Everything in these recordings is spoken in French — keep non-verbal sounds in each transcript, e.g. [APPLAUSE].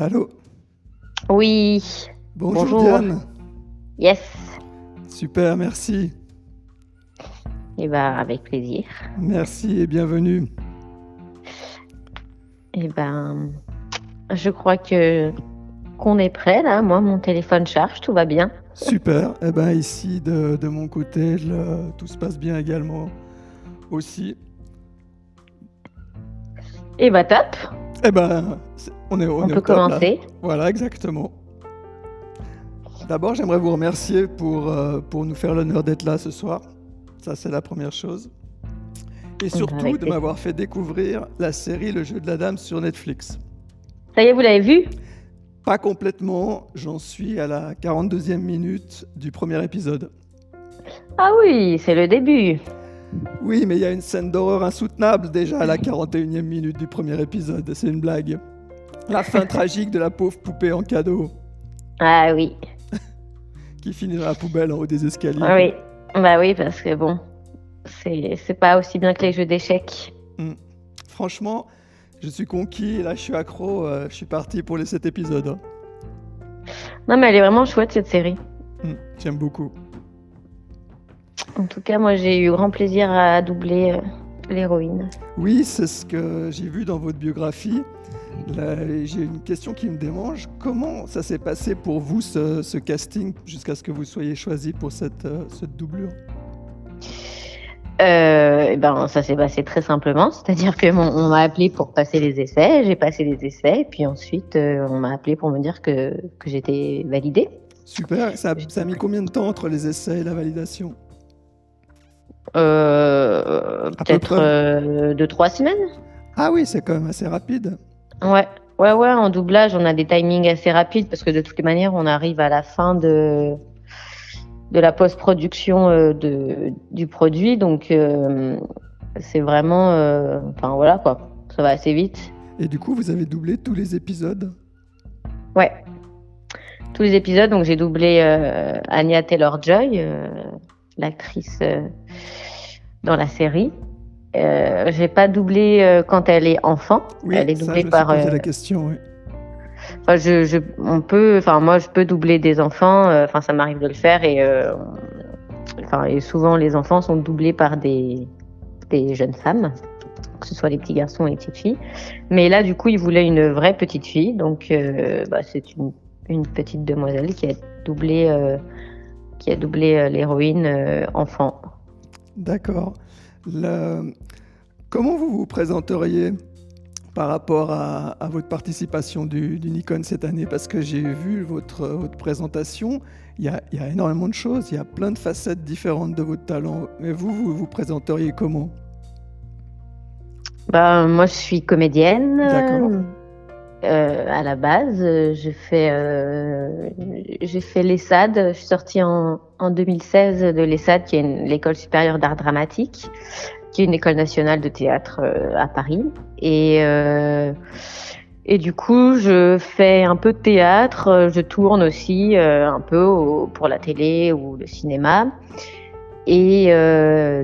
Allô Oui. Bonjour, Bonjour. Diane. Yes. Super, merci. Eh ben, avec plaisir. Merci et bienvenue. Eh ben, je crois que qu'on est prêt là. Moi, mon téléphone charge, tout va bien. Super. Eh ben ici, de, de mon côté, le- tout se passe bien également aussi. Eh ben, top. Eh ben, on est, on On, est au peut top, là. commencer. Voilà, exactement. D'abord, j'aimerais vous remercier pour, euh, pour nous faire l'honneur d'être là ce soir. Ça, c'est la première chose. Et surtout, de m'avoir fait découvrir la série Le jeu de la dame sur Netflix. Ça y est, vous l'avez vu? Pas complètement, j'en suis à la 42e minute du premier épisode. Ah oui, c'est le début. Oui, mais il y a une scène d'horreur insoutenable déjà à la 41e minute du premier épisode, c'est une blague. La fin tragique de la pauvre poupée en cadeau Ah oui. [LAUGHS] qui finit dans la poubelle en haut des escaliers. Ah oui. Bah oui, parce que bon, c'est c'est pas aussi bien que les jeux d'échecs. Franchement, je suis conquis, là je suis accro, euh, je suis parti pour les 7 épisodes. hein. Non, mais elle est vraiment chouette cette série. Hum, J'aime beaucoup. En tout cas, moi, j'ai eu grand plaisir à doubler euh, l'héroïne. Oui, c'est ce que j'ai vu dans votre biographie. J'ai une question qui me démange. Comment ça s'est passé pour vous ce, ce casting jusqu'à ce que vous soyez choisi pour cette, euh, cette doublure? Euh, eh ben, ça s'est passé très simplement, c'est-à-dire que mon- on m'a appelé pour passer les essais, j'ai passé les essais, et puis ensuite euh, on m'a appelé pour me dire que, que j'étais validée. Super. Ça a mis combien de temps entre les essais et la validation? Euh, peu Peut-être euh, deux trois semaines. Ah oui, c'est quand même assez rapide. Ouais, ouais, ouais. En doublage, on a des timings assez rapides parce que de toutes les manières, on arrive à la fin de de la post-production euh, de du produit, donc euh, c'est vraiment, euh, enfin voilà quoi, ça va assez vite. Et du coup, vous avez doublé tous les épisodes? Ouais. Tous les épisodes, donc j'ai doublé Anya Taylor-Joy, l'actrice euh, dans la série. Euh, j'ai pas doublé euh, quand elle est enfant. Oui, elle est ça, doublée je me par. euh, la question. oui. enfin, je, je, on peut, enfin moi je peux doubler des enfants. euh, Enfin ça m'arrive de le faire et, euh, enfin et souvent les enfants sont doublés par des des jeunes femmes, que ce soit les petits garçons et les petites filles. Mais là du coup il voulait une vraie petite fille, donc bah, c'est une une petite demoiselle qui a doublé qui a doublé euh, l'héroïne euh, enfant. D'accord. Le- Comment vous vous présenteriez par rapport à, à votre participation du, du Nikon cette année? Parce que j'ai vu votre, votre présentation, il y, a, il y a énormément de choses, il y a plein de facettes différentes de votre talent. Mais vous, vous vous présenteriez comment? Bah, moi, je suis comédienne. D'accord. Euh, à la base, euh, j'ai fait, euh, l'ESSAD. Je suis sortie en, en 2016 de l'ESSAD, qui est l'école supérieure d'art dramatique, qui est une école nationale de théâtre euh, à Paris. Et, du coup, je fais un peu de théâtre. Je tourne aussi un peu pour la télé ou le cinéma. Et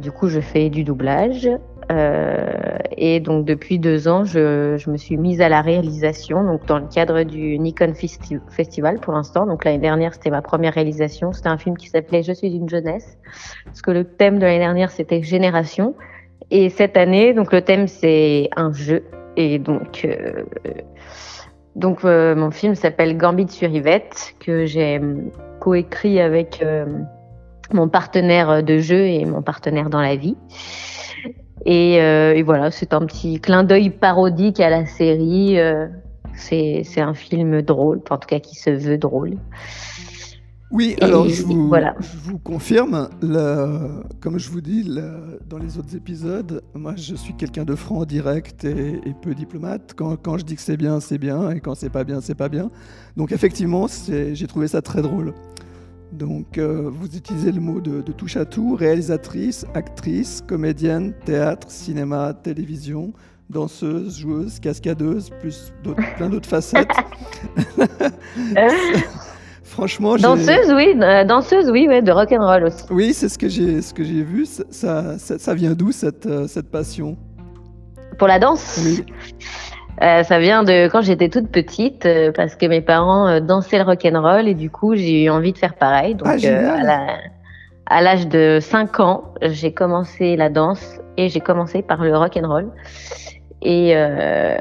du coup, je fais du doublage. Euh, et donc depuis deux ans, je, me suis mise à la réalisation, donc dans le cadre du Nikon Festi- Festival pour l'instant. Donc l'année dernière, c'était ma première réalisation. C'était un film qui s'appelait Je suis une jeunesse, parce que le thème de l'année dernière c'était génération. Et cette année, donc le thème c'est un jeu. Et donc euh, donc euh, mon film s'appelle Gambit sur Yvette, que j'ai coécrit avec mon partenaire de jeu et mon partenaire dans la vie. Et, euh, et voilà, c'est un petit clin d'œil parodique à la série. euh, c'est un film drôle, en tout cas qui se veut drôle. Oui, Et alors je vous, voilà. je vous confirme, le- comme je vous dis le- dans les autres épisodes, moi je suis quelqu'un de franc, direct et, et peu diplomate. Quand, quand je dis que c'est bien, c'est bien, et quand c'est pas bien, c'est pas bien. Donc effectivement, j'ai trouvé ça très drôle. Donc euh, vous utilisez le mot de, de touche à tout, réalisatrice, actrice, comédienne, théâtre, cinéma, télévision, danseuse, joueuse, cascadeuse, plus [LAUGHS] plein d'autres facettes. [LAUGHS] Franchement, j'ai- danseuse, oui, euh, danseuse, oui, ouais, de rock and roll aussi. Oui, c'est ce que j'ai ce que j'ai vu. Ça, ça, vient d'où cette, euh, cette passion? Pour la danse? Oui. Euh, ça vient de quand j'étais toute petite, euh, parce que mes parents euh, dansaient le rock'n'roll et du coup j'ai eu envie de faire pareil. Donc Ah, la- à l'âge de 5 ans, j'ai commencé la danse et j'ai commencé par le rock'n'roll. Et, euh,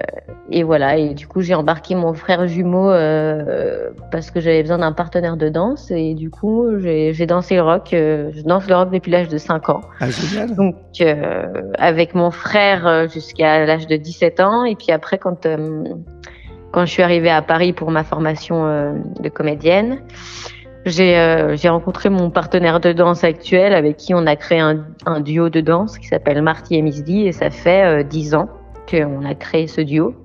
et voilà, et du coup j'ai embarqué mon frère jumeau euh, parce que j'avais besoin d'un partenaire de danse et du coup j'ai dansé le rock. euh, je danse le rock depuis l'âge de 5 ans. Ah, génial. Donc, avec mon frère jusqu'à l'âge de 17 ans. Et puis après, quand, quand je suis arrivée à Paris pour ma formation de comédienne, j'ai rencontré mon partenaire de danse actuel avec qui on a créé un, un duo de danse qui s'appelle Marty et Misdy. Et ça fait euh, 10 ans qu'on a créé ce duo.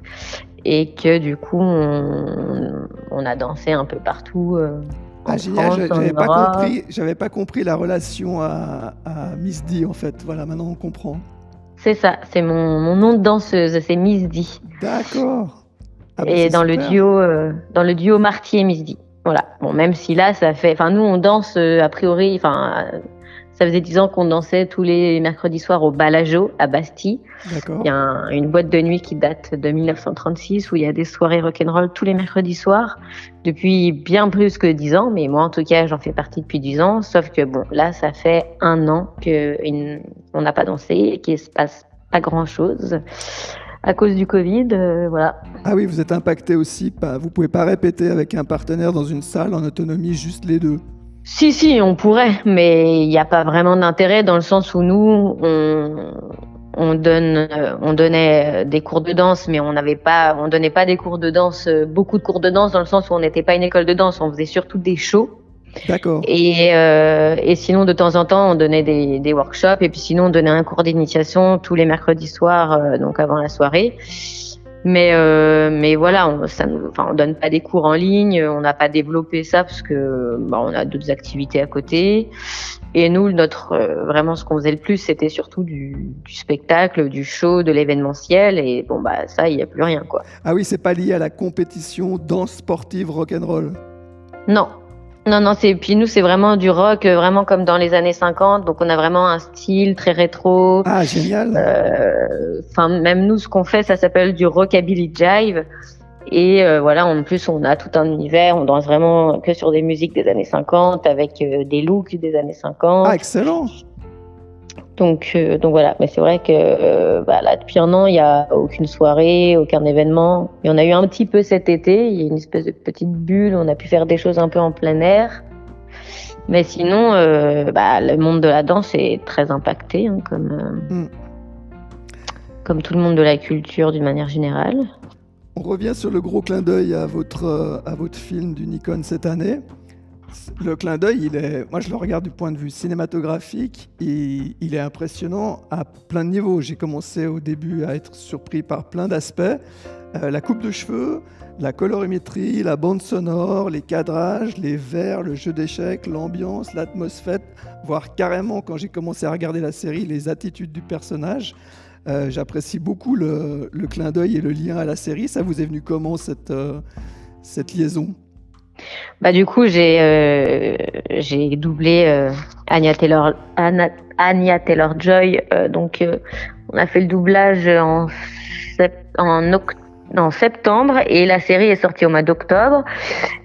Et que du coup, on, on a dansé un peu partout. euh, Ah, génial. J'avais pas compris. J'avais pas compris la relation à, à Miss D en fait. Voilà, maintenant on comprend. C'est ça, c'est mon, mon nom de danseuse, c'est Misdy. D'accord. Ah, bah, et dans le duo euh, dans le duo Marty et Misdy. Voilà. Bon, même si là ça fait enfin nous on danse euh, a priori enfin ça faisait dix ans qu'on dansait tous les mercredis soirs au Balajo à Bastille. Il y a un- une boîte de nuit qui date de 1936 où il y a des soirées rock'n'roll tous les mercredis soirs depuis bien plus que dix ans mais moi en tout cas j'en fais partie depuis dix ans sauf que bon là ça fait un an que une- on n'a pas dansé et qu'il se passe pas grand chose à cause du Covid euh, voilà Ah oui, vous êtes impacté aussi. Pas, vous pouvez pas répéter avec un partenaire dans une salle en autonomie, juste les deux. Si, si, on pourrait, mais il n'y a pas vraiment d'intérêt dans le sens où nous, on, on, donne, euh, on donnait euh, des cours de danse, mais on n'avait pas, on donnait pas des cours de danse, euh, beaucoup de cours de danse dans le sens où on n'était pas une école de danse, on faisait surtout des shows. D'accord. Et, euh, et sinon, de temps en temps, on donnait des, des workshops, et puis sinon, on donnait un cours d'initiation tous les mercredis soirs, euh, donc avant la soirée. Mais, euh, mais voilà, on, ça nous, enfin, on donne pas des cours en ligne, on n'a pas développé ça parce que bah, on a d'autres activités à côté. Et nous, notre euh, vraiment ce qu'on faisait le plus, c'était surtout du, du spectacle, du show, de l'événementiel. Et bon bah ça, il n'y a plus rien quoi. Ah oui, c'est pas lié à la compétition danse sportive rock'n'roll. Non, non, non. C'est puis nous, c'est vraiment du rock, euh, vraiment comme dans les années 50. Donc on a vraiment un style très rétro. Ah, génial. Euh, Enfin, même nous, ce qu'on fait, ça s'appelle du rockabilly jive. Et euh, voilà, en plus, on a tout un univers. On danse vraiment que sur des musiques des années 50 avec euh, des looks des années 50. Ah, excellent. Donc, euh, donc voilà. Mais c'est vrai que euh, bah, là, depuis un an, il n'y a aucune soirée, aucun événement. Il y en a eu un petit peu cet été. Il y a une espèce de petite bulle. On a pu faire des choses un peu en plein air. Mais sinon, euh, bah, le monde de la danse est très impacté, hein, comme, euh, Mm. comme tout le monde de la culture d'une manière générale. On revient sur le gros clin d'œil à votre, à votre film du Nikon cette année. Le clin d'œil, moi je le regarde du point de vue cinématographique, et il est impressionnant à plein de niveaux. J'ai commencé au début à être surpris par plein d'aspects. Euh, la coupe de cheveux, la colorimétrie, la bande sonore, les cadrages, les verres, le jeu d'échecs, l'ambiance, l'atmosphère, voire carrément quand j'ai commencé à regarder la série, les attitudes du personnage. Euh, J'apprécie beaucoup le, clin d'œil et le lien à la série. Ça vous est venu comment cette, euh, cette liaison? Bah, du coup, j'ai euh, j'ai doublé euh, Anya Taylor Joy. donc, euh, on a fait le doublage en sept- en, oct- en septembre et la série est sortie au mois d'octobre.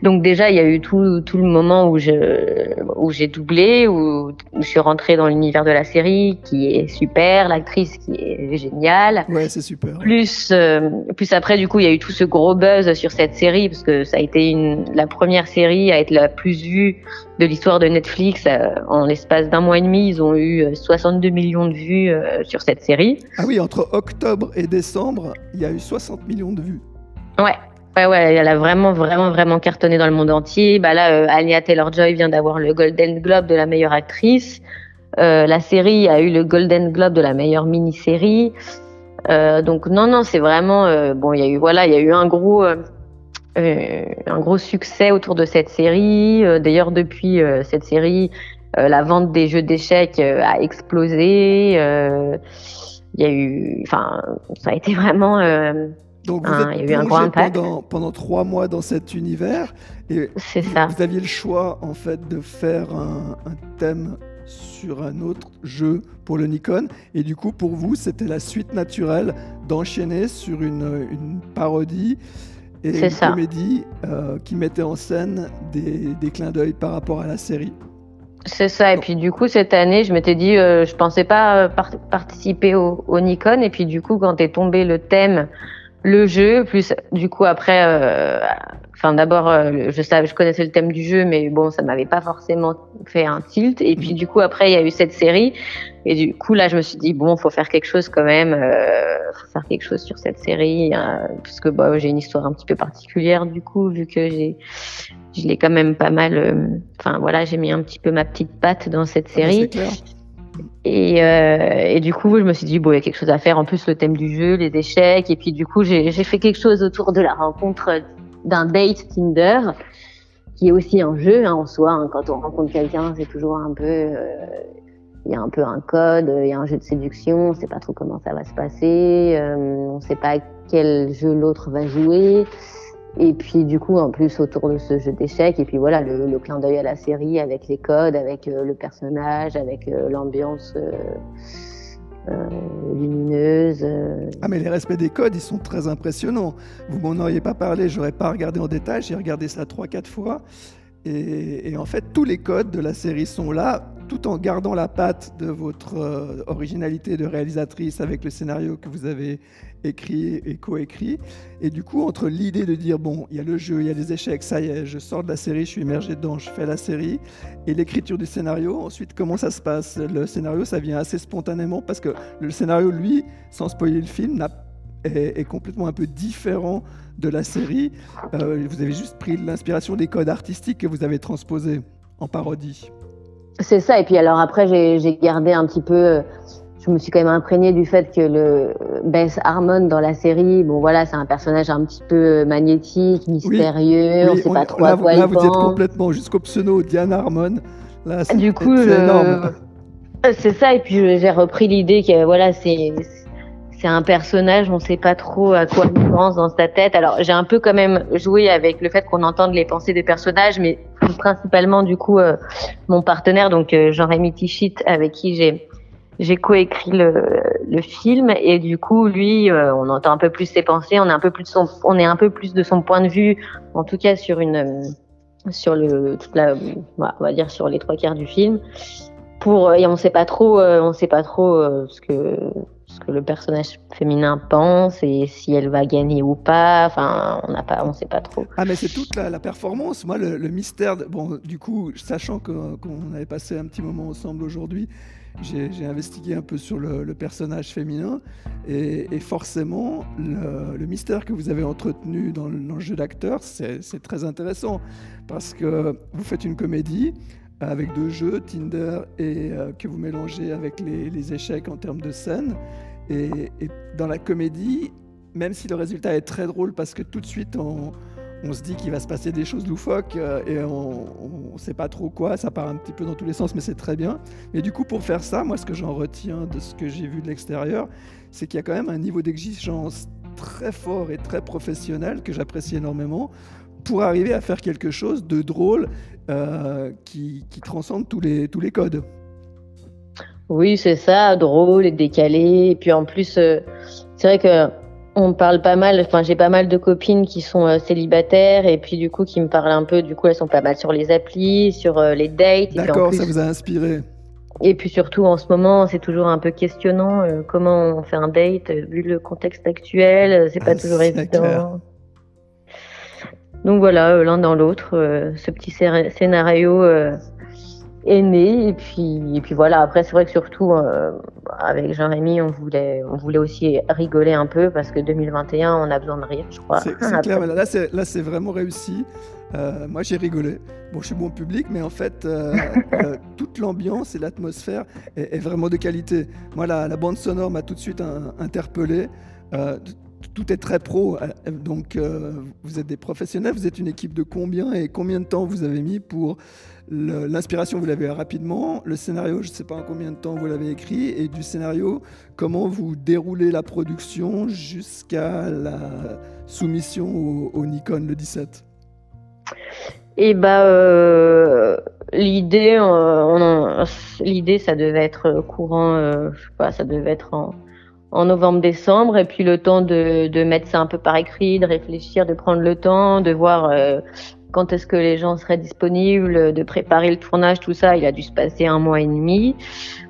Donc déjà, il y a eu tout, tout le moment où je où j'ai doublé, où, où je suis rentrée dans l'univers de la série, qui est super, l'actrice qui est géniale. Ouais, c'est super. Plus, euh, plus après, du coup, il y a eu tout ce gros buzz sur cette série parce que ça a été une, la première série à être la plus vue de l'histoire de Netflix. Euh, en l'espace d'un mois et demi, ils ont eu euh, 62 millions de vues euh, sur cette série. Ah oui, entre octobre et décembre, il y a eu 60 millions de vues. Ouais. Ouais, ouais, elle a vraiment, vraiment, vraiment cartonné dans le monde entier. Bah là, euh, Anya Taylor-Joy vient d'avoir le Golden Globe de la meilleure actrice. Euh, la série a eu le Golden Globe de la meilleure mini-série. Euh, donc non, non, c'est vraiment euh, bon. Il y a eu voilà, il y a eu un gros, euh, euh, un gros succès autour de cette série. Euh, D'ailleurs, depuis euh, cette série, euh, la vente des jeux d'échecs euh, a explosé. Euh, Il y a eu, enfin, ça a été vraiment. euh, Donc vous Ah, il y êtes a eu un impact. pendant, pendant trois mois dans cet univers et ça. vous aviez le choix en fait de faire un, un thème sur un autre jeu pour le Nikon. Et du coup, pour vous, c'était la suite naturelle d'enchaîner sur une, une parodie et une comédie euh, qui mettait en scène des, des clins d'œil par rapport à la série. C'est ça. Et puis du coup, cette année, je m'étais dit, euh, je pensais pas participer au, au, Nikon. Et puis du coup, quand est tombé le thème, le jeu, plus du coup après, euh, enfin d'abord, euh, je savais, je connaissais le thème du jeu, mais bon, ça m'avait pas forcément fait un tilt. Et puis du coup, après, il y a eu cette série. Et du coup, là, je me suis dit, bon, faut faire quelque chose quand même. Euh, faut faire quelque chose sur cette série, hein, puisque bah, j'ai une histoire un petit peu particulière du coup, vu que j'ai je l'ai quand même pas mal. Euh, enfin voilà, j'ai mis un petit peu ma petite patte dans cette ah, série. Et, euh, et, du coup, je me suis dit, bon, il y a quelque chose à faire. En plus, le thème du jeu, les échecs. Et puis, du coup, j'ai fait quelque chose autour de la rencontre d'un date Tinder, qui est aussi un jeu hein, en soi. Hein. Quand on rencontre quelqu'un, c'est toujours un peu. Euh, il y a un peu un code, il y a un jeu de séduction, on ne sait pas trop comment ça va se passer, euh, on ne sait pas quel jeu l'autre va jouer. Et puis du coup, en plus autour de ce jeu d'échecs, et puis voilà, le, clin d'œil à la série avec les codes, avec euh, le personnage, avec euh, l'ambiance euh, lumineuse. Ah mais les respects des codes, ils sont très impressionnants. Vous m'en auriez pas parlé, j'aurais pas regardé en détail, j'ai regardé ça trois quatre fois. Et, en fait, tous les codes de la série sont là tout en gardant la patte de votre euh, originalité de réalisatrice avec le scénario que vous avez écrit et coécrit. Et du coup, entre l'idée de dire, bon, il y a le jeu, il y a les échecs, ça y est, je sors de la série, je suis immergé dedans, je fais la série, et l'écriture du scénario, ensuite, comment ça se passe? Le scénario, ça vient assez spontanément parce que le scénario, lui, sans spoiler le film, est, est, complètement un peu différent de la série. Euh, vous avez juste pris l'inspiration des codes artistiques que vous avez transposés en parodie. C'est ça. Et puis alors après, j'ai gardé un petit peu. Je me suis quand même imprégnée du fait que le Bess Harmon dans la série, bon voilà, c'est un personnage un petit peu magnétique, mystérieux, on sait pas trop à quoi là, vous êtes complètement jusqu'au pseudo Diane Harmon. Là, du coup, c'est énorme. C'est ça. Et puis j'ai repris l'idée que voilà, c'est c'est un personnage, on ne sait pas trop à quoi il pense dans sa tête. Alors j'ai un peu quand même joué avec le fait qu'on entende les pensées des personnages, mais principalement du coup euh, mon partenaire, donc euh, Jean-Rémy Tichit, avec qui j'ai j'ai coécrit le, film et du coup lui euh, on entend un peu plus ses pensées on est un peu plus de son, point de vue en tout cas sur la on dire sur les trois quarts du film pour et on sait pas trop on sait pas trop ce que ce que le personnage féminin pense et si elle va gagner ou pas. Enfin, on n'a pas, on sait pas trop. Ah, mais c'est toute la, performance. Moi, le, mystère. bon, du coup, sachant qu'on avait passé un petit moment ensemble aujourd'hui, j'ai investigué un peu sur le, personnage féminin et, forcément, le, mystère que vous avez entretenu dans le, jeu d'acteur, c'est très intéressant parce que vous faites une comédie avec deux jeux, Tinder, et euh, que vous mélangez avec les, échecs en termes de scène. Et, dans la comédie, même si le résultat est très drôle parce que tout de suite on, se dit qu'il va se passer des choses loufoques euh, et on ne sait pas trop quoi, ça part un petit peu dans tous les sens, mais c'est très bien. Mais du coup, pour faire ça, moi, ce que j'en retiens de ce que j'ai vu de l'extérieur, c'est qu'il y a quand même un niveau d'exigence très fort et très professionnel que j'apprécie énormément pour arriver à faire quelque chose de drôle qui, qui, transcende tous les, tous les codes. Oui, c'est ça, drôle et décalé. Et puis en plus, euh, c'est vrai que on parle pas mal. Enfin, j'ai pas mal de copines qui sont euh, célibataires et puis du coup qui me parlent un peu. Du coup, elles sont pas mal sur les applis, sur les dates. D'accord, ça vous a inspiré. Et puis surtout en ce moment, c'est toujours un peu questionnant comment on fait un date vu le contexte actuel. C'est pas ah, toujours évident. Donc voilà, euh, l'un dans l'autre, euh, ce petit scénario euh, est né. Et puis, et puis voilà, après, c'est vrai que surtout, avec Jean-Rémy, on voulait, on voulait aussi rigoler un peu parce que 2021, on a besoin de rire, je crois. C'est [LAUGHS] clair, là, c'est vraiment réussi. moi, j'ai rigolé. Bon, je suis bon public, mais en fait, [LAUGHS] toute l'ambiance et l'atmosphère est, vraiment de qualité. Moi, la, la bande sonore m'a tout de suite interpellé tout est très pro. Euh, donc, euh, vous êtes des professionnels, vous êtes une équipe de combien et combien de temps vous avez mis pour l'inspiration Vous l'avez rapidement. Le scénario, je ne sais pas en combien de temps vous l'avez écrit. Et du scénario, comment vous déroulez la production jusqu'à la soumission au, Nikon le 17 et bah, l'idée, euh, l'idée, ça devait être courant, je sais pas, ça devait être en, en novembre-décembre, et puis le temps de, de, mettre ça un peu par écrit, de réfléchir, de prendre le temps, de voir euh, quand est-ce que les gens seraient disponibles, de préparer le tournage, tout ça. Il a dû se passer un mois et demi.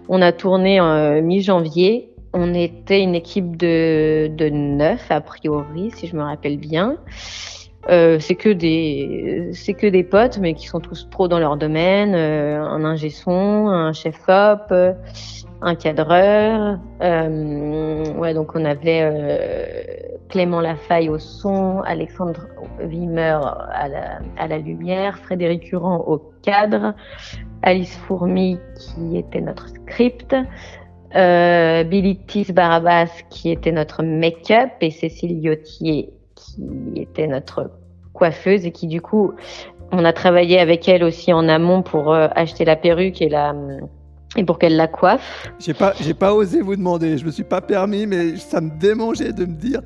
On a tourné en mi-janvier. On était une équipe de, de neuf a priori, si je me rappelle bien. Euh, c'est que des c'est que des potes mais qui sont tous pros dans leur domaine euh, un ingé son un chef op euh, un cadreur euh, ouais donc on avait euh, Clément Lafaille au son Alexandre Wimmer à la, à la lumière Frédéric Curand au cadre Alice Fourmi qui était notre script Billy Tis Barabas qui était notre make-up et Cécile Yotier qui était notre coiffeuse et qui du coup, on a travaillé avec elle aussi en amont pour euh, acheter la perruque et la et pour qu'elle la coiffe. J'ai pas, j'ai pas osé vous demander, je me suis pas permis, mais ça me démangeait de me dire.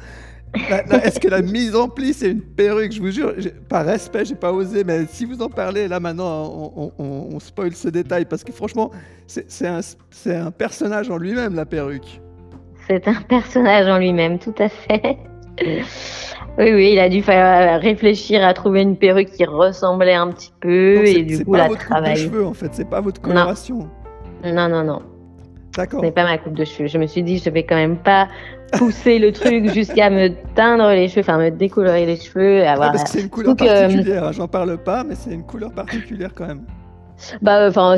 Est-ce que la mise en pli c'est une perruque? Je vous jure, par respect, j'ai pas osé, mais si vous en parlez là maintenant, on, on, on spoil ce détail parce que franchement, c'est un, un personnage en lui-même la perruque. C'est un personnage en lui-même, tout à fait. Oui, oui, il a dû faire réfléchir à trouver une perruque qui ressemblait un petit peu et du coup, la travailler. C'est pas votre coupe de cheveux en fait, c'est pas votre coloration. Non, non, non. D'accord. C'est pas ma coupe de cheveux. Je me suis dit, je vais quand même pas pousser le truc [LAUGHS] jusqu'à me teindre les cheveux, enfin me décolorer les cheveux. Avoir... Ah, parce que c'est une couleur particulière. Hein, j'en parle pas, mais c'est une couleur particulière quand même. Bah, enfin,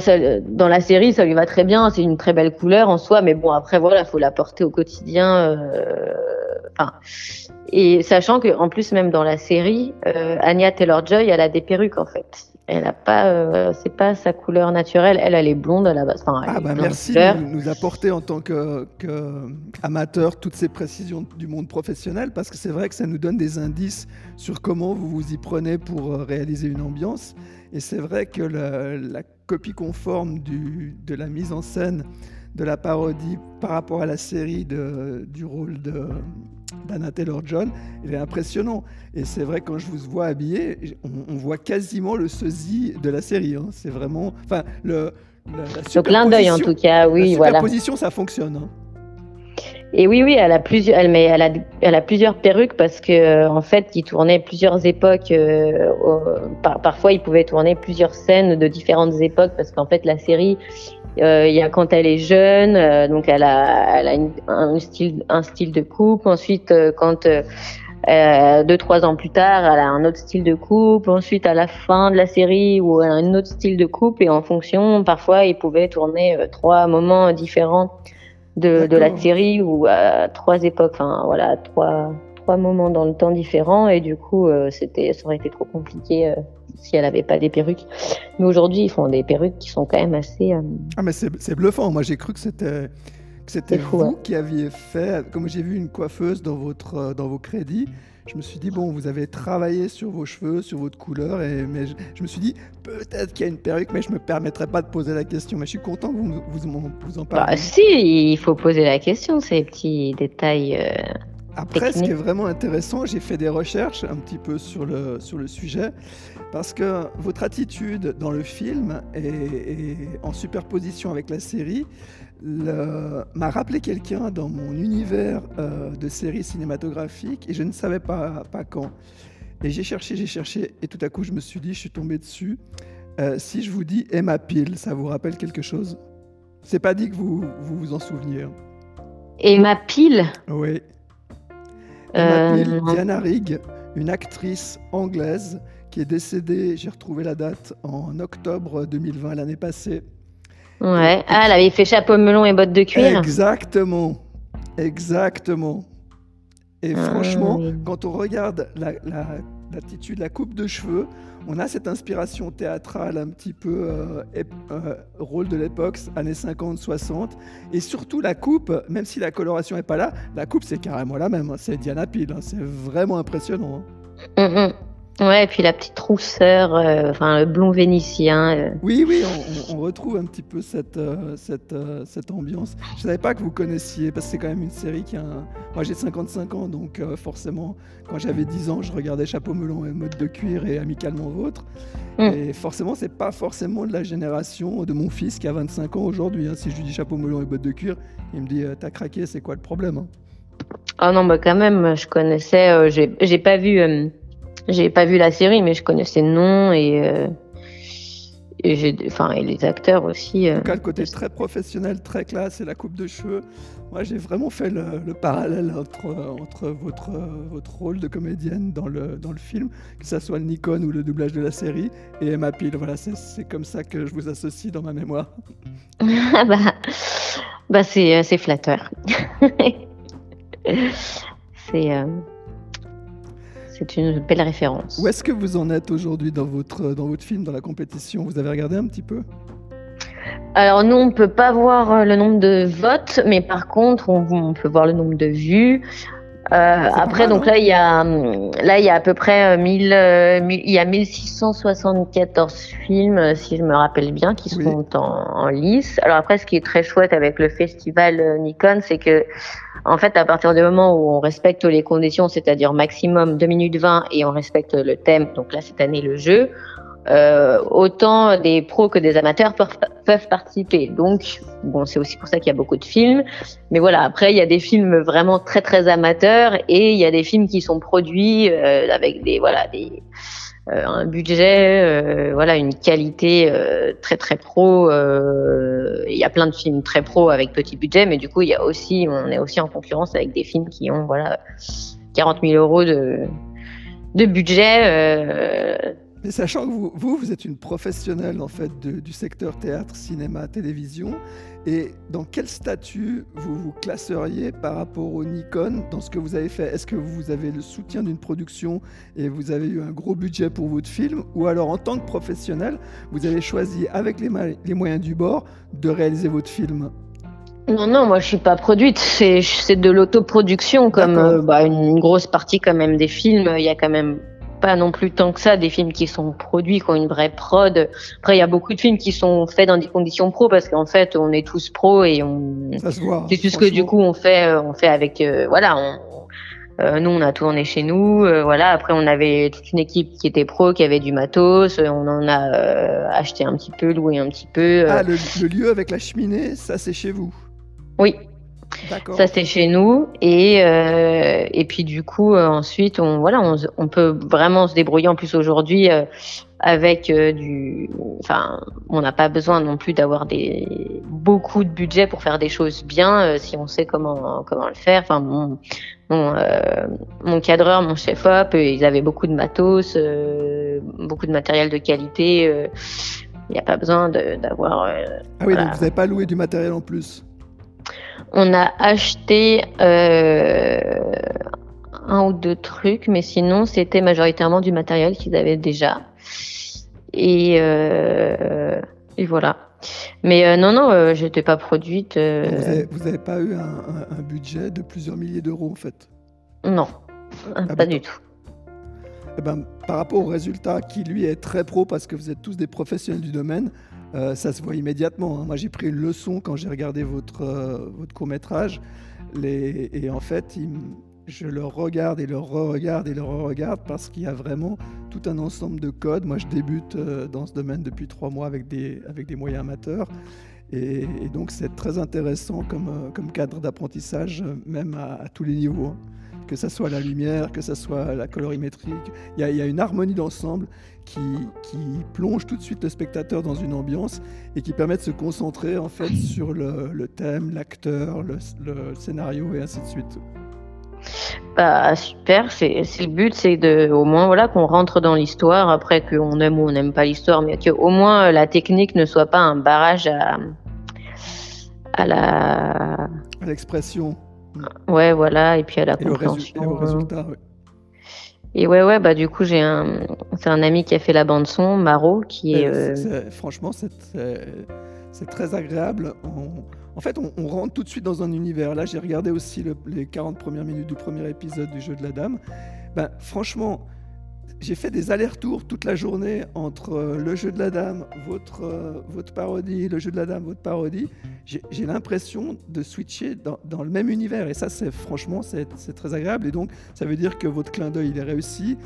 dans la série, ça lui va très bien. C'est une très belle couleur en soi, mais bon, après, voilà, faut la porter au quotidien. Euh... Enfin, et sachant que, en plus, même dans la série, euh, Anya Taylor-Joy, elle a des perruques en fait. Elle a pas, euh, c'est pas sa couleur naturelle. Elle, elle est blonde à la base. Enfin, ah bah merci de nous apporter en tant que, que, amateur toutes ces précisions du monde professionnel parce que c'est vrai que ça nous donne des indices sur comment vous vous y prenez pour euh, réaliser une ambiance. Et c'est vrai que la, la copie conforme du, de la mise en scène de la parodie par rapport à la série de, du rôle de d'Anna Taylor-John, il est impressionnant. Et c'est vrai, quand je vous vois habillé, on, voit quasiment le sosie de la série. Hein. C'est vraiment. Enfin, le. Le clin d'œil, en tout cas, oui, la voilà. position, ça fonctionne. Hein. Et oui, oui, elle a plusieurs, elle, mais elle a, elle a plusieurs perruques parce que euh, en fait, il tournait plusieurs époques. Euh, par, parfois, il pouvait tourner plusieurs scènes de différentes époques parce qu'en fait, la série, euh, il y a quand elle est jeune, euh, donc elle a, elle a un style, un style de coupe. Ensuite, euh, quand deux trois ans plus tard, elle a un autre style de coupe. Ensuite, à la fin de la série, où elle a un autre style de coupe. Et en fonction, parfois, il pouvait tourner trois moments différents de, de la série ou à trois époques. Enfin, voilà, trois trois moments dans le temps différents. Et du coup, c'était, ça aurait été trop compliqué si elle n'avait pas des perruques. Mais aujourd'hui, ils font des perruques qui sont quand même assez. Euh, ah, mais c'est bluffant. Moi, j'ai cru que c'était. C'était vous qui aviez fait, comme j'ai vu une coiffeuse dans, votre, euh, dans vos crédits, je me suis dit, bon, vous avez travaillé sur vos cheveux, sur votre couleur, et, mais je, me suis dit, peut-être qu'il y a une perruque, mais je ne me permettrai pas de poser la question. Mais je suis content que vous, vous, vous en parliez. Bah, si, il faut poser la question, ces petits détails. Euh, Après, ce qui est vraiment intéressant, j'ai fait des recherches un petit peu sur le, sur le sujet, parce que votre attitude dans le film est, en superposition avec la série m'a rappelé quelqu'un dans mon univers euh, de séries cinématographiques et je ne savais pas, pas quand. Et j'ai cherché, j'ai cherché et tout à coup je me suis dit, je suis tombé dessus. Euh, si je vous dis Emma Peel, ça vous rappelle quelque chose? C'est pas dit que vous, vous vous, en souveniez. Hein. Emma Peel? Oui. Emma Peel, euh, Diana Rigg, une actrice anglaise qui est décédée, j'ai retrouvé la date, en octobre 2020, l'année passée. Ouais, ah, elle avait fait chapeau melon et bottes de cuir. Exactement, exactement. Et ah, franchement, quand on regarde l'attitude, la, la, coupe de cheveux, on a cette inspiration théâtrale un petit peu euh, euh, rôle de l'époque, années 50-60. Et surtout la coupe, même si la coloration n'est pas là, la coupe c'est carrément la même. Hein. C'est Diana Peel, hein. c'est vraiment impressionnant. Hein. Mm, mm. Ouais, et puis la petite rousseur, euh, enfin le blond vénitien. euh. Oui, oui, on, retrouve un petit peu cette, euh, cette, cette ambiance. Je savais pas que vous connaissiez, parce que c'est quand même une série qui a un... Moi j'ai 55 ans, donc forcément, quand j'avais 10 ans, je regardais Chapeau melon et Mode de cuir et Amicalement Vôtre. Mm. Et forcément, c'est pas forcément de la génération de mon fils qui a 25 ans aujourd'hui. hein. Si je lui dis Chapeau melon et Mode de cuir, il me dit T'as craqué, c'est quoi le problème hein? Ah non, bah quand même, je connaissais, j'ai j'ai pas vu, j'ai pas vu la série, mais je connaissais le nom et, euh, et j'ai, enfin, et les acteurs aussi. En euh. tout cas, le côté très professionnel, très classe et la coupe de cheveux. Moi, j'ai vraiment fait le, le parallèle entre, entre votre, votre rôle de comédienne dans le, dans le film, que ce soit le Nikon ou le doublage de la série, et Emma Peel. Voilà, c'est- c'est comme ça que je vous associe dans ma mémoire. Ah [LAUGHS] bah, bah c'est, euh, c'est flatteur. [LAUGHS] c'est, euh, c'est une belle référence. Où est-ce que vous en êtes aujourd'hui dans votre, dans votre film, dans la compétition? Vous avez regardé un petit peu? Alors nous, on peut pas voir euh, le nombre de votes, mais par contre, on, on peut voir le nombre de vues. Euh, après, donc là, il y a, hum, là, il y a à peu près euh, 1000, euh, 1000 il y a 1674 films, euh, si je me rappelle bien, qui Oui. sont en, en lice. Alors après, ce qui est très chouette avec le festival euh, Nikon, c'est que, en fait, à partir du moment où on respecte les conditions, c'est-à-dire maximum 2 minutes 20 et on respecte le thème, donc là, cette année, le jeu, euh, autant des pros que des amateurs peuvent, participer. Donc, bon, c'est aussi pour ça qu'il y a beaucoup de films. Mais voilà, après, il y a des films vraiment très très amateurs et il y a des films qui sont produits euh, avec des voilà des euh, un budget, euh, voilà une qualité euh, très très pro. euh, Il y a plein de films très pro avec petit budget, mais du coup, il y a aussi on est aussi en concurrence avec des films qui ont voilà 40 000 euros de de budget. Mais sachant que vous, vous, vous êtes une professionnelle en fait de- du secteur théâtre, cinéma, télévision, et dans quel statut vous vous classeriez par rapport au Nikon dans ce que vous avez fait? Est-ce que vous avez le soutien d'une production et vous avez eu un gros budget pour votre film, ou alors en tant que professionnel, vous avez choisi avec les, les moyens du bord de réaliser votre film? Non, non, moi je suis pas produite, c'est c'est de l'autoproduction, comme euh, bah, une grosse partie quand même des films. Il y a quand même pas non plus tant que ça des films qui sont produits, qui ont une vraie prod. Après, il y a beaucoup de films qui sont faits dans des conditions pro parce qu'en fait, on est tous pros et on. Ça se voit. C'est juste que du coup, on fait, euh, on fait avec, euh, voilà, on, euh, nous on a tourné chez nous, euh, voilà. Après, on avait toute une équipe qui était pro, qui avait du matos, on en a euh, acheté un petit peu, loué un petit peu. Ah, le, le lieu avec la cheminée, ça c'est chez vous? oui. Ça c'est chez nous. Et euh, et puis du coup euh, ensuite on voilà on, peut vraiment se débrouiller. En plus aujourd'hui euh, avec du enfin on n'a pas besoin non plus d'avoir des beaucoup de budget pour faire des choses bien si on sait comment comment le faire. Enfin mon mon, mon cadreur mon chef op ils avaient beaucoup de matos beaucoup de matériel de qualité il n'y a pas besoin d'avoir Ah oui, voilà. donc vous n'avez pas loué du matériel en plus. On a acheté euh, un ou deux trucs, mais sinon c'était majoritairement du matériel qu'ils avaient déjà. Et, euh, et voilà. Mais euh, non, non, euh, j'étais pas produite. Vous n'avez pas eu un, un- un budget de plusieurs milliers d'euros en fait? Non, Ah, pas bah, du tout. Eh ben, par rapport au résultat qui lui est très pro parce que vous êtes tous des professionnels du domaine, euh, ça se voit immédiatement. hein. Moi j'ai pris une leçon quand j'ai regardé votre, euh, votre court métrage et en fait je le regarde et le re-regarde et le re-regarde parce qu'il y a vraiment tout un ensemble de codes. Moi je débute euh, dans ce domaine depuis trois mois avec des, avec des moyens amateurs. Et, donc c'est très intéressant comme, comme cadre d'apprentissage, même à, tous les niveaux. hein. Que ce soit la lumière, que ce soit la colorimétrie, il y a une harmonie d'ensemble qui, qui plonge tout de suite le spectateur dans une ambiance et qui permet de se concentrer en fait [CLEARS THROAT] sur le, le thème, l'acteur, le, le scénario et ainsi de suite. Bah super, c'est le but, c'est de au moins voilà qu'on rentre dans l'histoire. Après qu'on aime ou on n'aime pas l'histoire, mais que au moins euh, la technique ne soit pas un barrage à à la À L'expression ouais voilà et puis à la et, au résu- et compréhension. au euh. résultat. ouais. Et ouais, ouais, bah du coup, j'ai un, c'est un ami qui a fait la bande son, Maro, qui est. Euh, c'est- franchement, c'est très agréable. On- en fait, on, on rentre tout de suite dans un univers. Là, j'ai regardé aussi le- les 40 premières minutes du premier épisode du jeu de la dame. Ben, franchement, j'ai fait des allers-retours toute la journée entre euh, le jeu de la dame, votre, euh, votre parodie, le jeu de la dame, votre parodie. J'ai l'impression de switcher dans, le même univers. Et ça, c'est franchement, c'est très agréable. Et donc, ça veut dire que votre clin d'œil, il est réussi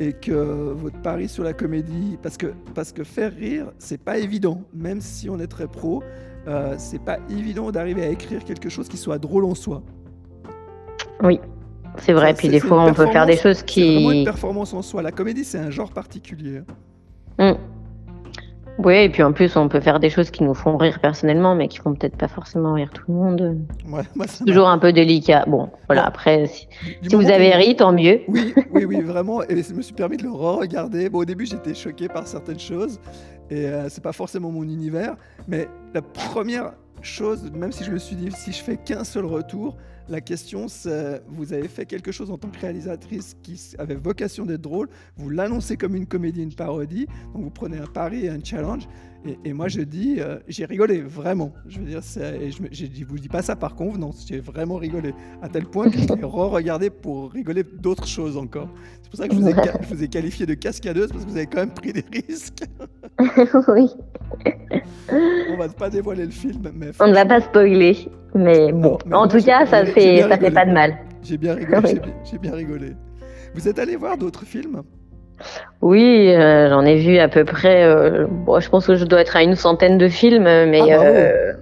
et que votre pari sur la comédie, parce que, parce que faire rire, c'est pas évident, même si on est très pro, euh, c'est pas évident d'arriver à écrire quelque chose qui soit drôle en soi. Oui, c'est vrai, puis des fois on peut faire des choses qui. C'est vraiment une performance en soi. La comédie, c'est un genre particulier. Mm. Oui, et puis en plus, on peut faire des choses qui nous font rire personnellement, mais qui font peut-être pas forcément rire tout le monde. Ouais, c'est toujours un peu délicat. Bon, voilà, après, si, vous avez ri, tant mieux. Oui, oui, oui, [LAUGHS] vraiment. Et je me suis permis de le re-regarder. Bon, au début, j'étais choqué par certaines choses, et euh, c'est pas forcément mon univers, mais la première chose, même si je me suis dit, si je fais qu'un seul retour, la question, c'est vous avez fait quelque chose en tant que réalisatrice qui avait vocation d'être drôle, vous l'annoncez comme une comédie, une parodie, donc vous prenez un pari et un challenge. Et, moi, je dis, euh, j'ai rigolé, vraiment. Je veux dire, et je, je vous dis pas ça par convenance, j'ai vraiment rigolé, à tel point que je l'ai re-regardé pour rigoler d'autres choses encore. C'est pour ça que je vous, ai, je vous ai qualifié de cascadeuse, parce que vous avez quand même pris des risques. [LAUGHS] oui. On va pas dévoiler le film, mais... On ne va pas spoiler, mais [LAUGHS] bon. en tout cas, ça fait, ça fait pas de mal. J'ai bien rigolé, [LAUGHS] j'ai bien rigolé. Vous êtes allé voir d'autres films? Oui, euh, j'en ai vu à peu près. Euh, bon, je pense que je dois être à une centaine de films, mais ah, euh,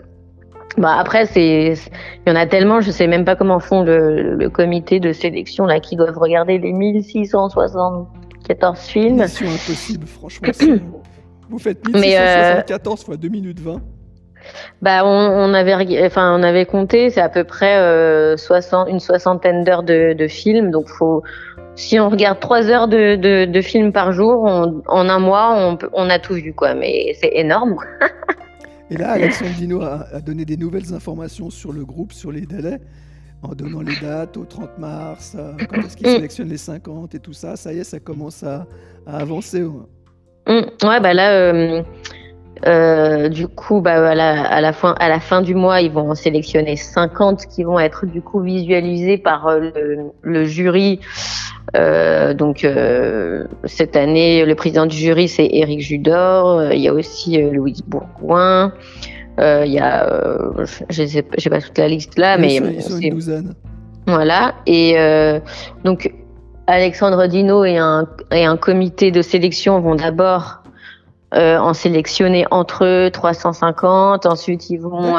bah, après, c'est il y en a tellement, je sais même pas comment font le, comité de sélection là qui doivent regarder les 1674 films. C'est impossible, franchement. [COUGHS] Vous faites 1674 fois 2 minutes 20. Bah, on, avait, enfin, on avait compté, c'est à peu près 60, une soixantaine d'heures de, de films, donc faut si on regarde trois heures de, de, films par jour, en un mois, on, on, a tout vu, quoi. Mais c'est énorme. et là, Alexandre Dino a, donné des nouvelles informations sur le groupe, sur les délais, en donnant les dates au 30 mars, euh, quand est-ce qu'il mm. sélectionne les 50 et tout ça. Ça y est, ça commence à, avancer. Ouais. Mm. ouais, bah là. Euh, euh, du coup, bah, à, la, à, la fin, à la fin du mois, ils vont en sélectionner 50 qui vont être du coup visualisés par le, le jury euh, donc euh, cette année, le président du jury c'est Éric Judor. Euh, il y a aussi Louise Bourgoin. il y a, je sais, j'ai pas toute la liste là, mais c'est une douzaine. Voilà. Et donc Alexandre Dino et un, et un comité de sélection vont d'abord en sélectionner entre eux 350. Ensuite, ils vont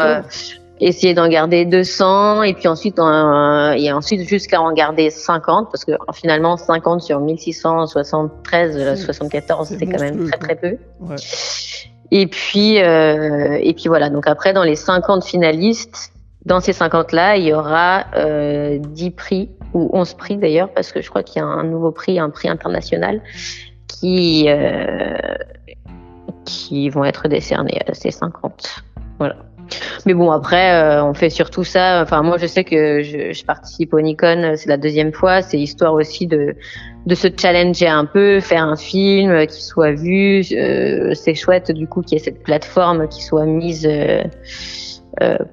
essayer d'en garder 200 et puis ensuite euh, et ensuite jusqu'à en garder 50 parce que finalement 50 sur 1673 74 c'est quand même très très peu. Ouais. Et puis euh, et puis voilà donc après dans les 50 finalistes dans ces 50 là il y aura euh, 10 prix ou 11 prix d'ailleurs parce que je crois qu'il y a un nouveau prix un prix international qui euh, qui vont être décernés à ces 50 voilà. Mais bon, après, euh, on fait surtout ça. Enfin, moi, je sais que je, participe au Nikon, euh, c'est la deuxième fois. C'est histoire aussi de, de se challenger un peu, faire un film qui soit vu. Euh, c'est chouette, du coup, qu'il y ait cette plateforme qui soit mise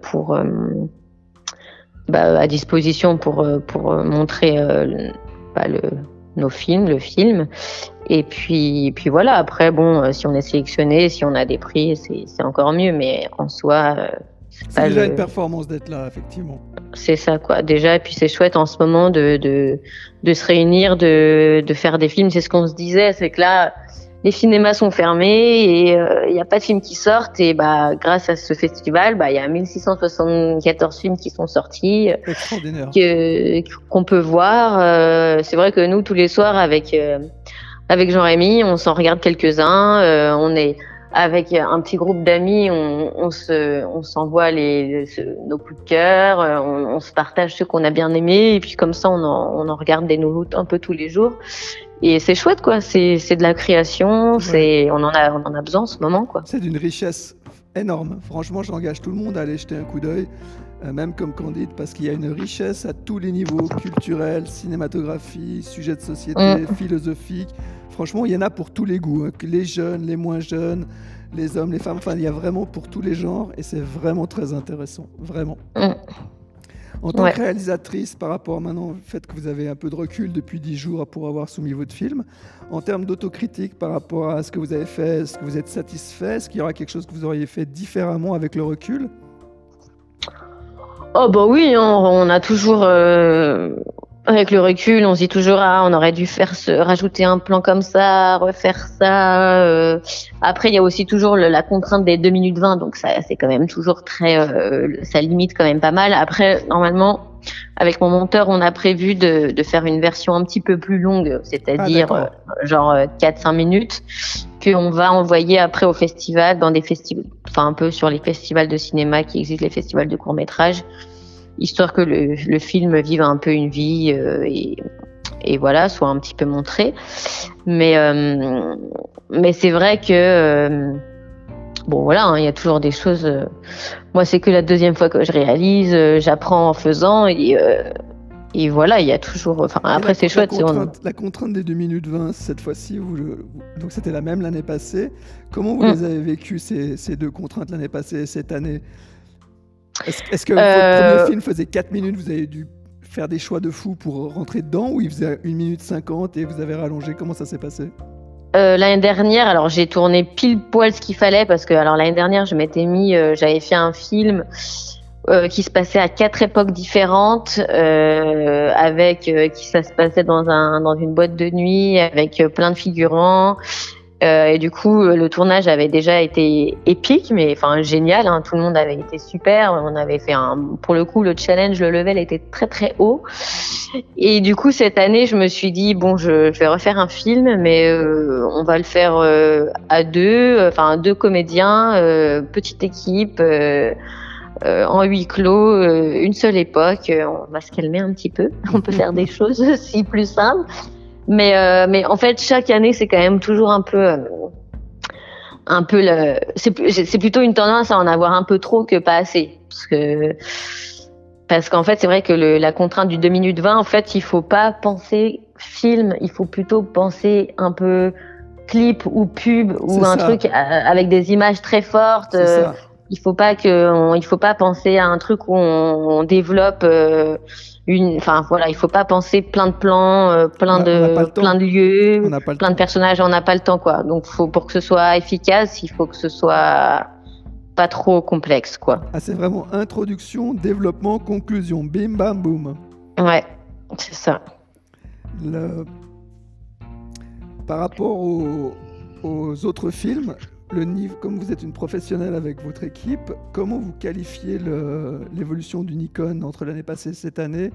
pour. Bah, à disposition pour, pour montrer bah, nos films, le film. Et puis, puis voilà, après, bon, euh, si on est sélectionné, si on a des prix, c'est encore mieux, mais en soi. Euh, c'est déjà une performance d'être là, effectivement. C'est ça, quoi. Déjà, et puis c'est chouette en ce moment de, de, de se réunir, de, de faire des films. C'est ce qu'on se disait, c'est que là, les cinémas sont fermés et il euh, n'y a pas de films qui sortent. Et bah, grâce à ce festival, bah, il y a 1674 films qui sont sortis, que qu'on peut voir. c'est vrai que nous, tous les soirs, avec avec Jean-Rémy, on s'en regarde quelques-uns. Euh, on est avec un petit groupe d'amis, on, on, se, on s'envoie les, nos coups de cœur, euh, on, on se partage ceux qu'on a bien aimés, et puis comme ça, on en, on en regarde des nouveaux un peu tous les jours. Et c'est chouette, quoi. C'est, c'est de la création, c'est, on en a, on en a besoin en ce moment, quoi. C'est d'une richesse énorme. Franchement, j'engage tout le monde à aller jeter un coup d'œil. Euh, même comme Candide, parce qu'il y a une richesse à tous les niveaux, culturel, cinématographie, sujet de société, mm. philosophique. Franchement, il y en a pour tous les goûts, hein. les jeunes, les moins jeunes, les hommes, les femmes, enfin, il y a vraiment pour tous les genres, et c'est vraiment très intéressant, vraiment. Mm. En tant que réalisatrice, par rapport à maintenant au fait que vous avez un peu de recul depuis 10 jours pour avoir soumis votre film, en termes d'autocritique par rapport à ce que vous avez fait, est-ce que vous êtes satisfait Est-ce qu'il y aura quelque chose que vous auriez fait différemment avec le recul? Oh bah oui, on, a toujours euh, avec le recul, on se dit toujours ah on aurait dû faire se rajouter un plan comme ça, refaire ça. Euh. Après il y a aussi toujours la contrainte des 2 minutes 20 donc ça c'est quand même toujours très euh, ça limite quand même pas mal. Après normalement avec mon monteur, on a prévu de, de faire une version un petit peu plus longue, c'est-à-dire ah, euh, genre 4-5 minutes, qu'on va envoyer après au festival, dans des festivals, enfin un peu sur les festivals de cinéma qui existent, les festivals de court métrage histoire que le, film vive un peu une vie euh, et, et, voilà, soit un petit peu montré. Mais, euh, mais c'est vrai que, euh, bon voilà, hein, il y a toujours des choses. moi, c'est que la deuxième fois que je réalise, j'apprends en faisant et. Et voilà, il y a toujours. Enfin, après, c'est chouette. La contrainte, la contrainte des 2 minutes 20, cette fois-ci, donc c'était la même l'année passée. Comment vous mm. les avez vécues, ces, ces deux contraintes l'année passée et cette année? Est-ce que votre premier euh, film faisait 4 minutes, vous avez dû faire des choix de fou pour rentrer dedans ou il faisait 1 minute 50 et vous avez rallongé? Comment ça s'est passé? Euh, l'année dernière, alors j'ai tourné pile poil ce qu'il fallait parce que alors l'année dernière je m'étais mis, euh, j'avais fait un film qui se passait à quatre époques différentes, avec qui ça se passait dans un dans une boîte de nuit avec plein de figurants. Euh, et du coup, le tournage avait déjà été épique, mais enfin génial. Hein, tout le monde avait été super. On avait fait un, pour le coup, le challenge, le level était très très haut. Et du coup, cette année, je me suis dit bon, je, je vais refaire un film, mais euh, on va le faire euh, à deux, enfin deux comédiens, euh, petite équipe. En huis clos, une seule époque, on va se calmer un petit peu. [LAUGHS] On peut faire des choses aussi plus simples. Mais, euh, mais en fait, chaque année, c'est quand même toujours un peu. Euh, un peu le... c'est plutôt une tendance à en avoir un peu trop que pas assez. Parce que. Parce qu'en fait, c'est vrai que le, la contrainte du 2 minutes 20, en fait, il faut pas penser film, il faut plutôt penser un peu clip ou pub ou un truc euh, avec des images très fortes. Euh, il faut pas que, il faut pas penser à un truc où on, on développe euh, une, enfin voilà, il faut pas penser plein de plans, euh, plein de, plein de lieux, plein de personnages. On n'a pas le temps quoi. Donc faut pour que ce soit efficace, il faut que ce soit pas trop complexe quoi. Ah c'est vraiment introduction, développement, conclusion, bim bam boum. Ouais, c'est ça. Le... Par rapport aux autres films, comme vous êtes une professionnelle avec votre équipe, comment vous qualifiez l'évolution du Nikon entre l'année passée et cette année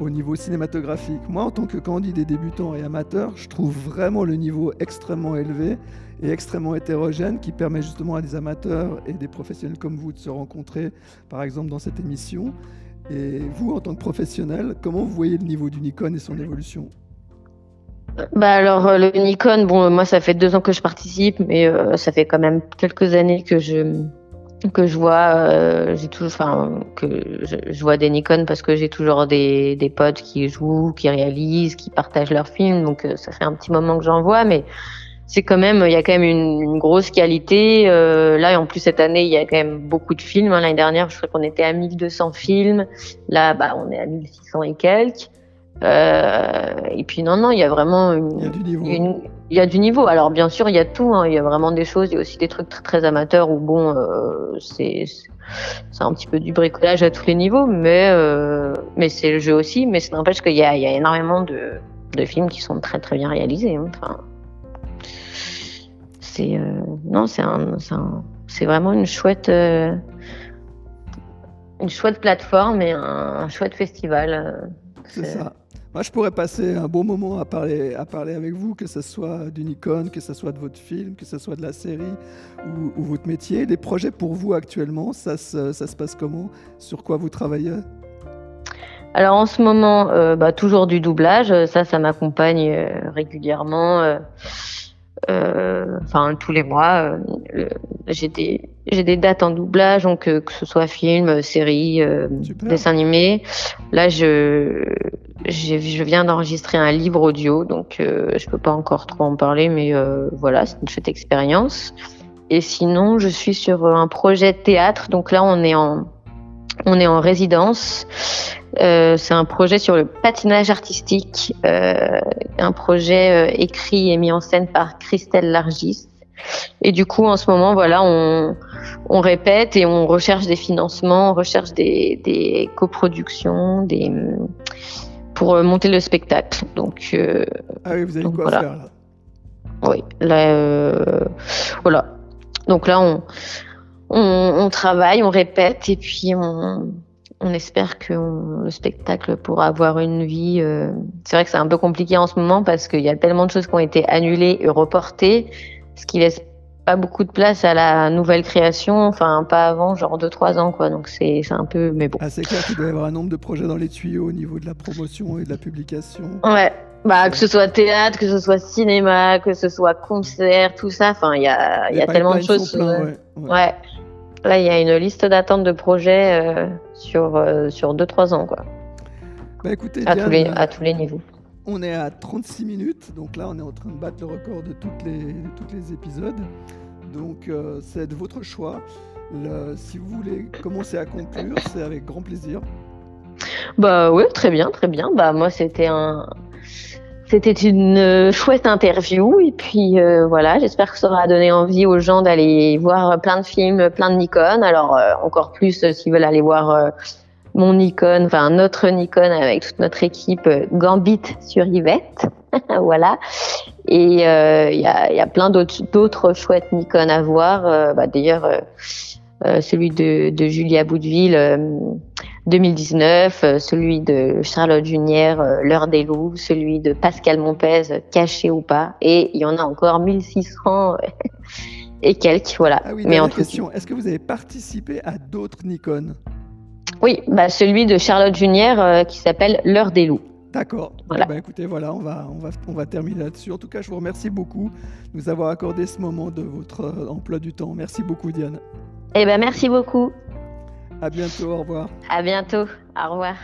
au niveau cinématographique? Moi, en tant que candidat débutant et amateur, je trouve vraiment le niveau extrêmement élevé et extrêmement hétérogène qui permet justement à des amateurs et des professionnels comme vous de se rencontrer, par exemple, dans cette émission. Et vous, en tant que professionnel, comment vous voyez le niveau du Nikon et son évolution? Bah alors euh, le Nikon, bon moi ça fait deux ans que je participe, mais euh, ça fait quand même quelques années que je que je vois, euh, j'ai toujours, enfin que je, je, vois des Nikon parce que j'ai toujours des, des potes qui jouent, qui réalisent, qui partagent leurs films, donc ça fait un petit moment que j'en vois, mais c'est quand même, il y a quand même une, une grosse qualité. là, en plus cette année, il y a quand même beaucoup de films. Hein. L'année dernière, je crois qu'on était à 1200 films. Là, bah, on est à 1600 et quelques. Euh, et puis non, non, il y a vraiment une, il y a du niveau. il y a du niveau. Alors bien sûr, il y a tout. Hein. Il y a vraiment des choses. Il y a aussi des trucs très, très amateurs où bon, euh, c'est c'est un petit peu du bricolage à tous les niveaux, mais euh, mais c'est le jeu aussi. Mais ça n'empêche qu'il y a, il y a énormément de, de films qui sont très très bien réalisés. Hein. Enfin, c'est euh, non, c'est un, c'est vraiment une chouette une chouette plateforme et un, un chouette festival. C'est ça. Moi, je pourrais passer un bon moment à parler, avec vous, que ce soit d'une icône, que ce soit de votre film, que ce soit de la série ou, votre métier. Les projets pour vous actuellement, ça se, passe comment? Sur quoi vous travaillez? Alors en ce moment, euh, bah, toujours du doublage. Ça, ça m'accompagne euh, régulièrement. Euh, euh, enfin tous les mois. Euh, j'ai des j'ai des dates en doublage, donc que ce soit film, série, dessin animé. Là, je je viens d'enregistrer un livre audio, donc euh, je peux pas encore trop en parler, mais euh, voilà, c'est une chouette expérience. Et sinon, je suis sur un projet de théâtre, donc là, on est en on est en résidence. Euh, c'est un projet sur le patinage artistique, euh, un projet euh, écrit et mis en scène par Christelle Largis. Et du coup, en ce moment, voilà, on, on répète et on recherche des financements, on recherche des, des coproductions, des pour monter le spectacle. Donc, ah oui, vous avez quoi faire là? Oui, là, voilà. Donc là, on on, travaille, on répète et puis on, espère que le spectacle pourra avoir une vie. Euh, c'est vrai que c'est un peu compliqué en ce moment parce qu'il y a tellement de choses qui ont été annulées et reportées, ce qui laisse pas beaucoup de place à la nouvelle création, enfin pas avant genre 2-3 ans quoi, donc c'est un peu mais bon. Ah, c'est clair qu'il doit y avoir un nombre de projets dans les tuyaux au niveau de la promotion et de la publication. Ouais, bah que ce soit théâtre, que ce soit cinéma, que ce soit concert, tout ça, enfin il y a, y a tellement de choses. ouais. ouais. Là, il y a une liste d'attente de projets euh, sur, euh, sur 2-3 ans. Quoi. Bah, écoutez, à, tous les, à tous les niveaux. On est à 36 minutes, donc là, on est en train de battre le record de toutes les, de tous les épisodes. Donc, euh, c'est de votre choix. si vous voulez commencer à conclure, c'est avec grand plaisir. Bah oui, très bien, très bien. Bah moi, c'était un, c'était une euh, chouette interview et puis euh, voilà, j'espère que ça aura donné envie aux gens d'aller voir plein de films, plein de Nikon. Alors euh, encore plus s'ils veulent aller voir mon Nikon, enfin notre Nikon avec toute notre équipe Gambit sur Yvette. [LAUGHS] voilà. Et il y a, plein d'autres chouettes Nikon à voir. Bah, D'ailleurs, celui de, de Julia Boudeville 2019, euh, celui de Charlotte Junière, euh, L'heure des loups, celui de Pascal Montpez, Caché ou pas, et il y en a encore 1600 [LAUGHS] et quelques, voilà. Ah oui, Mais en question, est-ce que vous avez participé à d'autres Nikon? Oui, bah celui de Charlotte Junière euh, qui s'appelle L'heure des loups. D'accord. Voilà. Eh ben, écoutez, voilà, on va, on va, on va terminer là-dessus. En tout cas, je vous remercie beaucoup de nous avoir accordé ce moment de votre emploi du temps. Merci beaucoup, Diane. Eh ben, merci beaucoup. À bientôt, au revoir. À bientôt, au revoir.